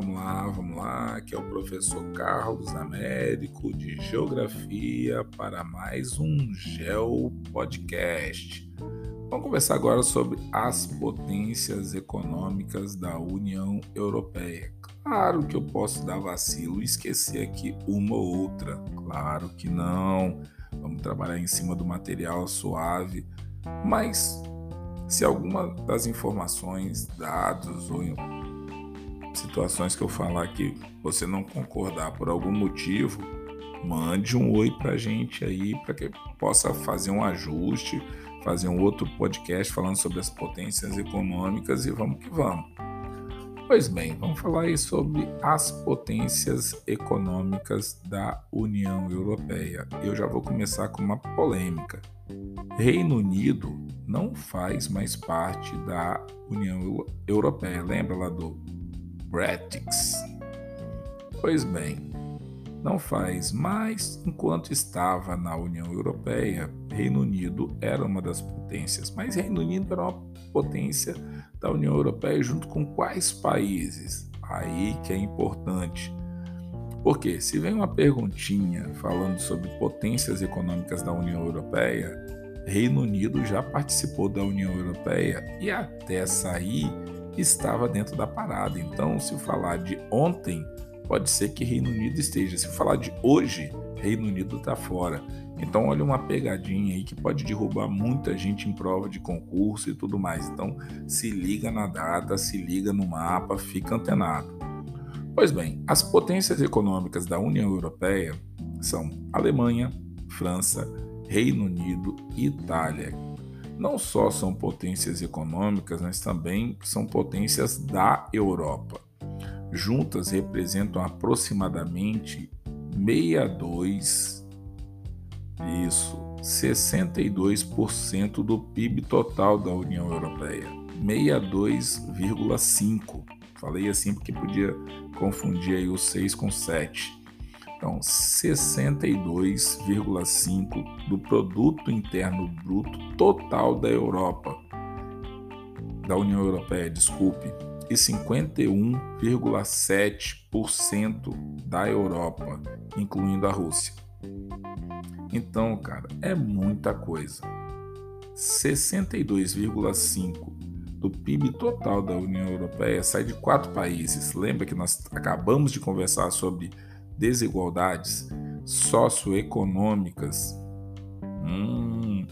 vamos lá, vamos lá. Aqui é o professor Carlos Américo de Geografia para mais um Geo Podcast. Vamos conversar agora sobre as potências econômicas da União Europeia. Claro que eu posso dar vacilo e esquecer aqui uma ou outra. Claro que não. Vamos trabalhar em cima do material suave, mas se alguma das informações, dados ou situações que eu falar que você não concordar por algum motivo, mande um oi para gente aí para que possa fazer um ajuste, fazer um outro podcast falando sobre as potências econômicas e vamos que vamos. Pois bem, vamos falar aí sobre as potências econômicas da União Europeia. Eu já vou começar com uma polêmica. Reino Unido não faz mais parte da União Europeia. Lembra lá do Bretix. Pois bem, não faz, mas enquanto estava na União Europeia, Reino Unido era uma das potências, mas Reino Unido era uma potência da União Europeia junto com quais países? Aí que é importante. Porque se vem uma perguntinha falando sobre potências econômicas da União Europeia, Reino Unido já participou da União Europeia e até sair estava dentro da parada. Então, se falar de ontem, pode ser que Reino Unido esteja. Se falar de hoje, Reino Unido está fora. Então, olha uma pegadinha aí que pode derrubar muita gente em prova de concurso e tudo mais. Então, se liga na data, se liga no mapa, fica antenado. Pois bem, as potências econômicas da União Europeia são Alemanha, França, Reino Unido e Itália, não só são potências econômicas, mas também são potências da Europa. Juntas representam aproximadamente 62 isso, 62% do PIB total da União Europeia. 62,5. Falei assim porque podia confundir aí o 6 com 7. Então, 62,5 do produto interno bruto total da Europa, da União Europeia, desculpe, e 51,7% da Europa, incluindo a Rússia. Então, cara, é muita coisa. 62,5 do PIB total da União Europeia sai de quatro países. Lembra que nós acabamos de conversar sobre desigualdades socioeconômicas hum,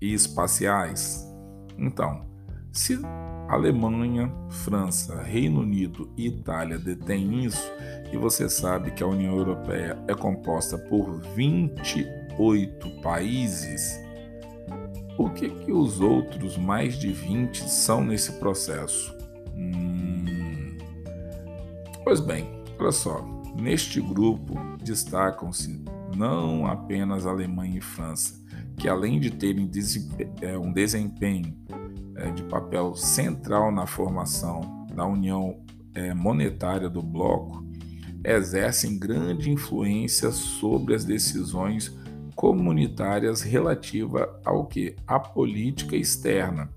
e espaciais. Então, se Alemanha, França, Reino Unido e Itália detêm isso, e você sabe que a União Europeia é composta por 28 países, o que que os outros mais de 20 são nesse processo? Hum... Pois bem, olha só, Neste grupo destacam-se não apenas Alemanha e França, que além de terem é, um desempenho é, de papel central na formação da União é, Monetária do Bloco, exercem grande influência sobre as decisões comunitárias relativa ao que? A política externa.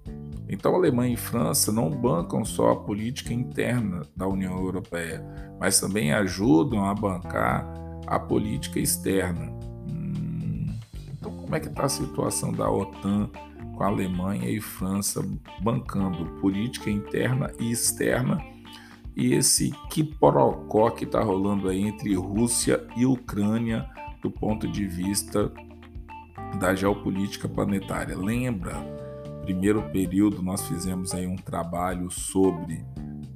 Então, Alemanha e França não bancam só a política interna da União Europeia, mas também ajudam a bancar a política externa. Hum, então, como é que está a situação da OTAN com a Alemanha e França bancando política interna e externa? E esse quiporocó que está rolando aí entre Rússia e Ucrânia do ponto de vista da geopolítica planetária. Lembra primeiro período nós fizemos aí um trabalho sobre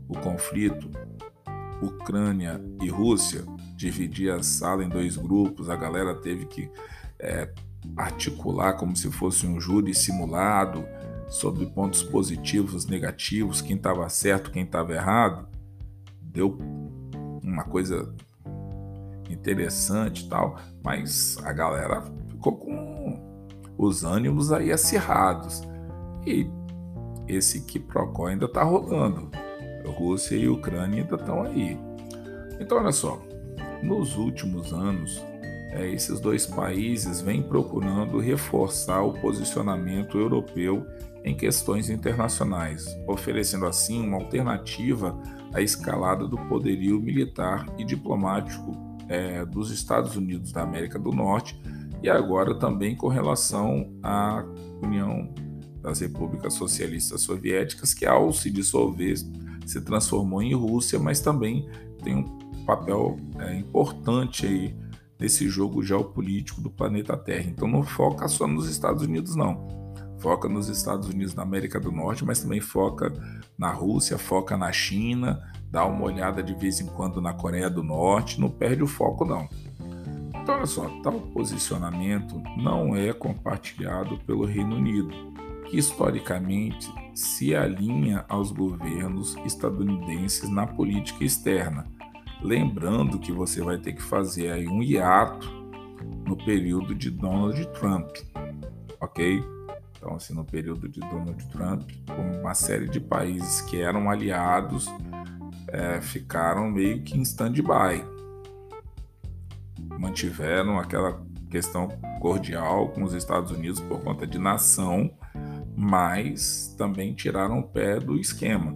o conflito Ucrânia e Rússia, dividir a sala em dois grupos, a galera teve que é, articular como se fosse um júri simulado sobre pontos positivos, negativos, quem estava certo, quem estava errado. Deu uma coisa interessante tal, mas a galera ficou com os ânimos aí acirrados. E esse quiprocó ainda está rolando. A Rússia e Ucrânia ainda estão aí. Então, olha só, nos últimos anos, é, esses dois países vêm procurando reforçar o posicionamento europeu em questões internacionais, oferecendo assim uma alternativa a escalada do poderio militar e diplomático é, dos Estados Unidos da América do Norte e agora também com relação à União das Repúblicas Socialistas Soviéticas, que ao se dissolver se transformou em Rússia, mas também tem um papel é, importante aí nesse jogo geopolítico do planeta Terra. Então não foca só nos Estados Unidos, não. Foca nos Estados Unidos da América do Norte, mas também foca na Rússia, foca na China, dá uma olhada de vez em quando na Coreia do Norte, não perde o foco, não. Então, olha só, tal posicionamento não é compartilhado pelo Reino Unido, historicamente se alinha aos governos estadunidenses na política externa. Lembrando que você vai ter que fazer aí um hiato no período de Donald Trump, ok? Então, assim, no período de Donald Trump, uma série de países que eram aliados é, ficaram meio que em stand-by mantiveram aquela questão cordial com os Estados Unidos por conta de nação, mas também tiraram o pé do esquema.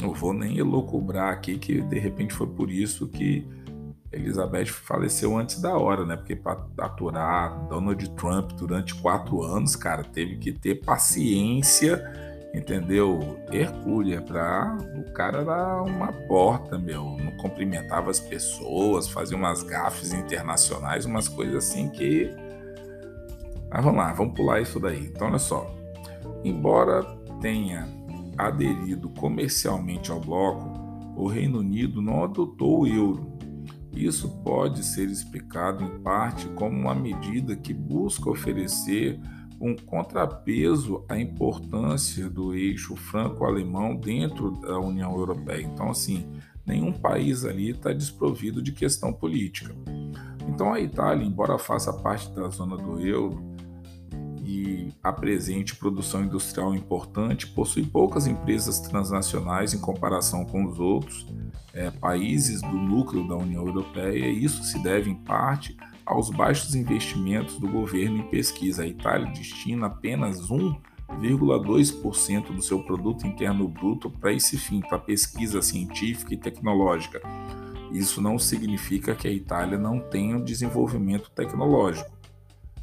Não vou nem elocubrar aqui que de repente foi por isso que Elizabeth faleceu antes da hora, né? Porque para aturar Donald Trump durante quatro anos, cara, teve que ter paciência entendeu? Hercúlea, para o cara dar uma porta, meu, não cumprimentava as pessoas, fazia umas gafes internacionais, umas coisas assim que. Mas vamos lá, vamos pular isso daí. Então, olha só. Embora tenha aderido comercialmente ao bloco, o Reino Unido não adotou o euro. Isso pode ser explicado em parte como uma medida que busca oferecer um contrapeso à importância do eixo franco-alemão dentro da União Europeia. Então, assim, nenhum país ali está desprovido de questão política. Então, a Itália, embora faça parte da zona do euro e apresente produção industrial importante, possui poucas empresas transnacionais em comparação com os outros é, países do núcleo da União Europeia, e isso se deve, em parte, aos baixos investimentos do governo em pesquisa. A Itália destina apenas 1,2% do seu produto interno bruto para esse fim, para pesquisa científica e tecnológica. Isso não significa que a Itália não tenha desenvolvimento tecnológico.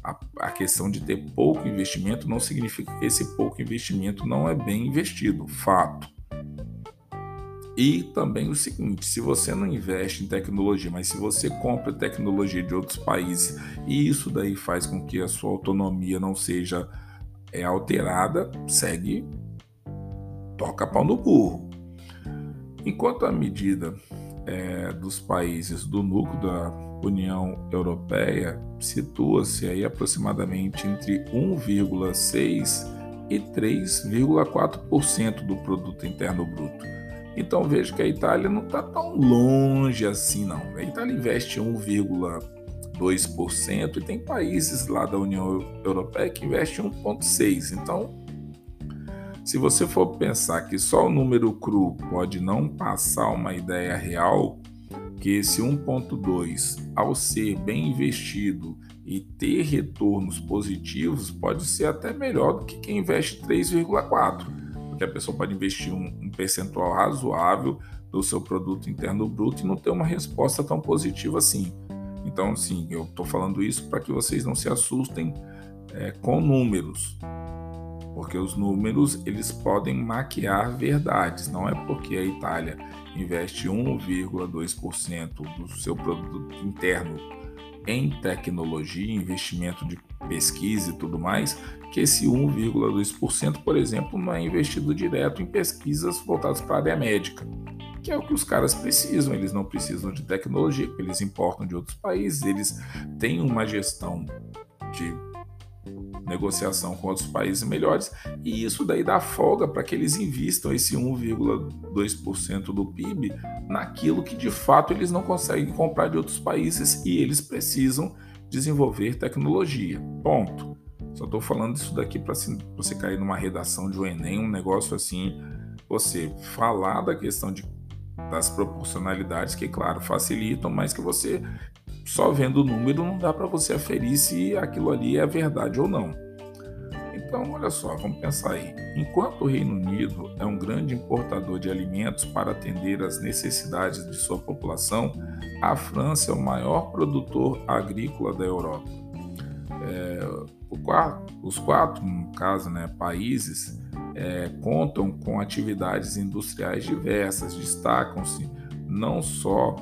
A, a questão de ter pouco investimento não significa que esse pouco investimento não é bem investido. Fato. E também o seguinte: se você não investe em tecnologia, mas se você compra tecnologia de outros países e isso daí faz com que a sua autonomia não seja é, alterada, segue, toca pau no burro. Enquanto a medida é, dos países do núcleo da União Europeia situa-se aí aproximadamente entre 1,6 e 3,4% do produto interno bruto. Então vejo que a Itália não está tão longe assim, não. A Itália investe 1,2% e tem países lá da União Europeia que investem 1,6%. Então, se você for pensar que só o número cru pode não passar uma ideia real, que esse 1,2, ao ser bem investido e ter retornos positivos, pode ser até melhor do que quem investe 3,4 porque a pessoa pode investir um, um percentual razoável do seu produto interno bruto e não ter uma resposta tão positiva assim. Então, sim, eu estou falando isso para que vocês não se assustem é, com números, porque os números eles podem maquiar verdades. Não é porque a Itália investe 1,2% do seu produto interno em tecnologia, investimento de pesquisa e tudo mais, que esse 1,2%, por exemplo, não é investido direto em pesquisas voltadas para a área médica, que é o que os caras precisam. Eles não precisam de tecnologia, eles importam de outros países, eles têm uma gestão de negociação com outros países melhores, e isso daí dá folga para que eles invistam esse 1,2% do PIB naquilo que de fato eles não conseguem comprar de outros países e eles precisam desenvolver tecnologia. Ponto. Só estou falando isso daqui para você cair numa redação de um Enem, um negócio assim, você falar da questão de, das proporcionalidades, que, claro, facilitam, mas que você, só vendo o número, não dá para você aferir se aquilo ali é verdade ou não. Então, olha só, vamos pensar aí. Enquanto o Reino Unido é um grande importador de alimentos para atender às necessidades de sua população, a França é o maior produtor agrícola da Europa. É, os quatro, no caso, né, países é, contam com atividades industriais diversas, destacam-se não só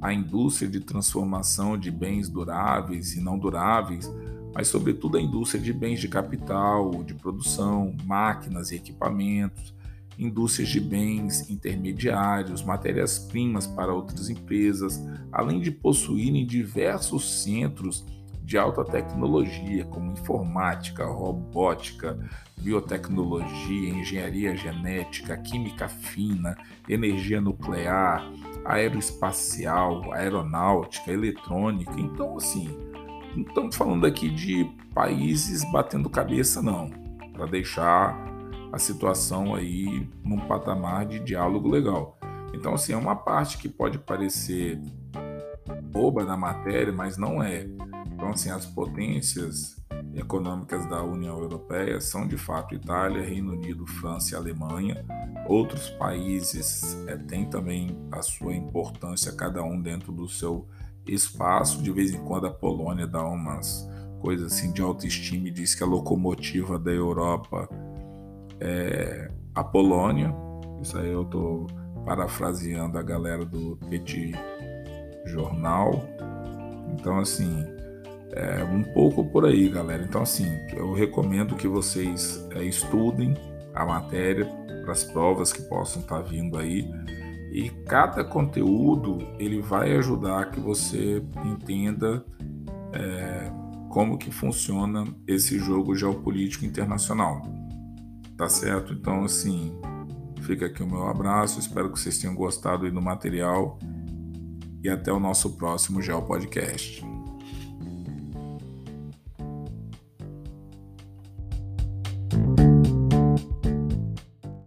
a indústria de transformação de bens duráveis e não duráveis, mas sobretudo a indústria de bens de capital, de produção, máquinas e equipamentos, indústrias de bens intermediários, matérias-primas para outras empresas, além de possuírem diversos centros de alta tecnologia, como informática, robótica, biotecnologia, engenharia genética, química fina, energia nuclear, aeroespacial, aeronáutica, eletrônica. Então, assim, não estamos falando aqui de países batendo cabeça, não, para deixar a situação aí num patamar de diálogo legal. Então, assim, é uma parte que pode parecer boba na matéria, mas não é. Então, assim, as potências econômicas da União Europeia são de fato Itália, Reino Unido, França e Alemanha. Outros países é, têm também a sua importância, cada um dentro do seu espaço. De vez em quando a Polônia dá umas coisas assim de autoestima e diz que a locomotiva da Europa é a Polônia. Isso aí eu estou parafraseando a galera do Petit Jornal. Então, assim, é um pouco por aí, galera. Então, assim, eu recomendo que vocês é, estudem a matéria para as provas que possam estar tá vindo aí e cada conteúdo ele vai ajudar que você entenda é, como que funciona esse jogo geopolítico internacional. Tá certo? Então, assim, fica aqui o meu abraço. Espero que vocês tenham gostado do material e até o nosso próximo Geo Podcast.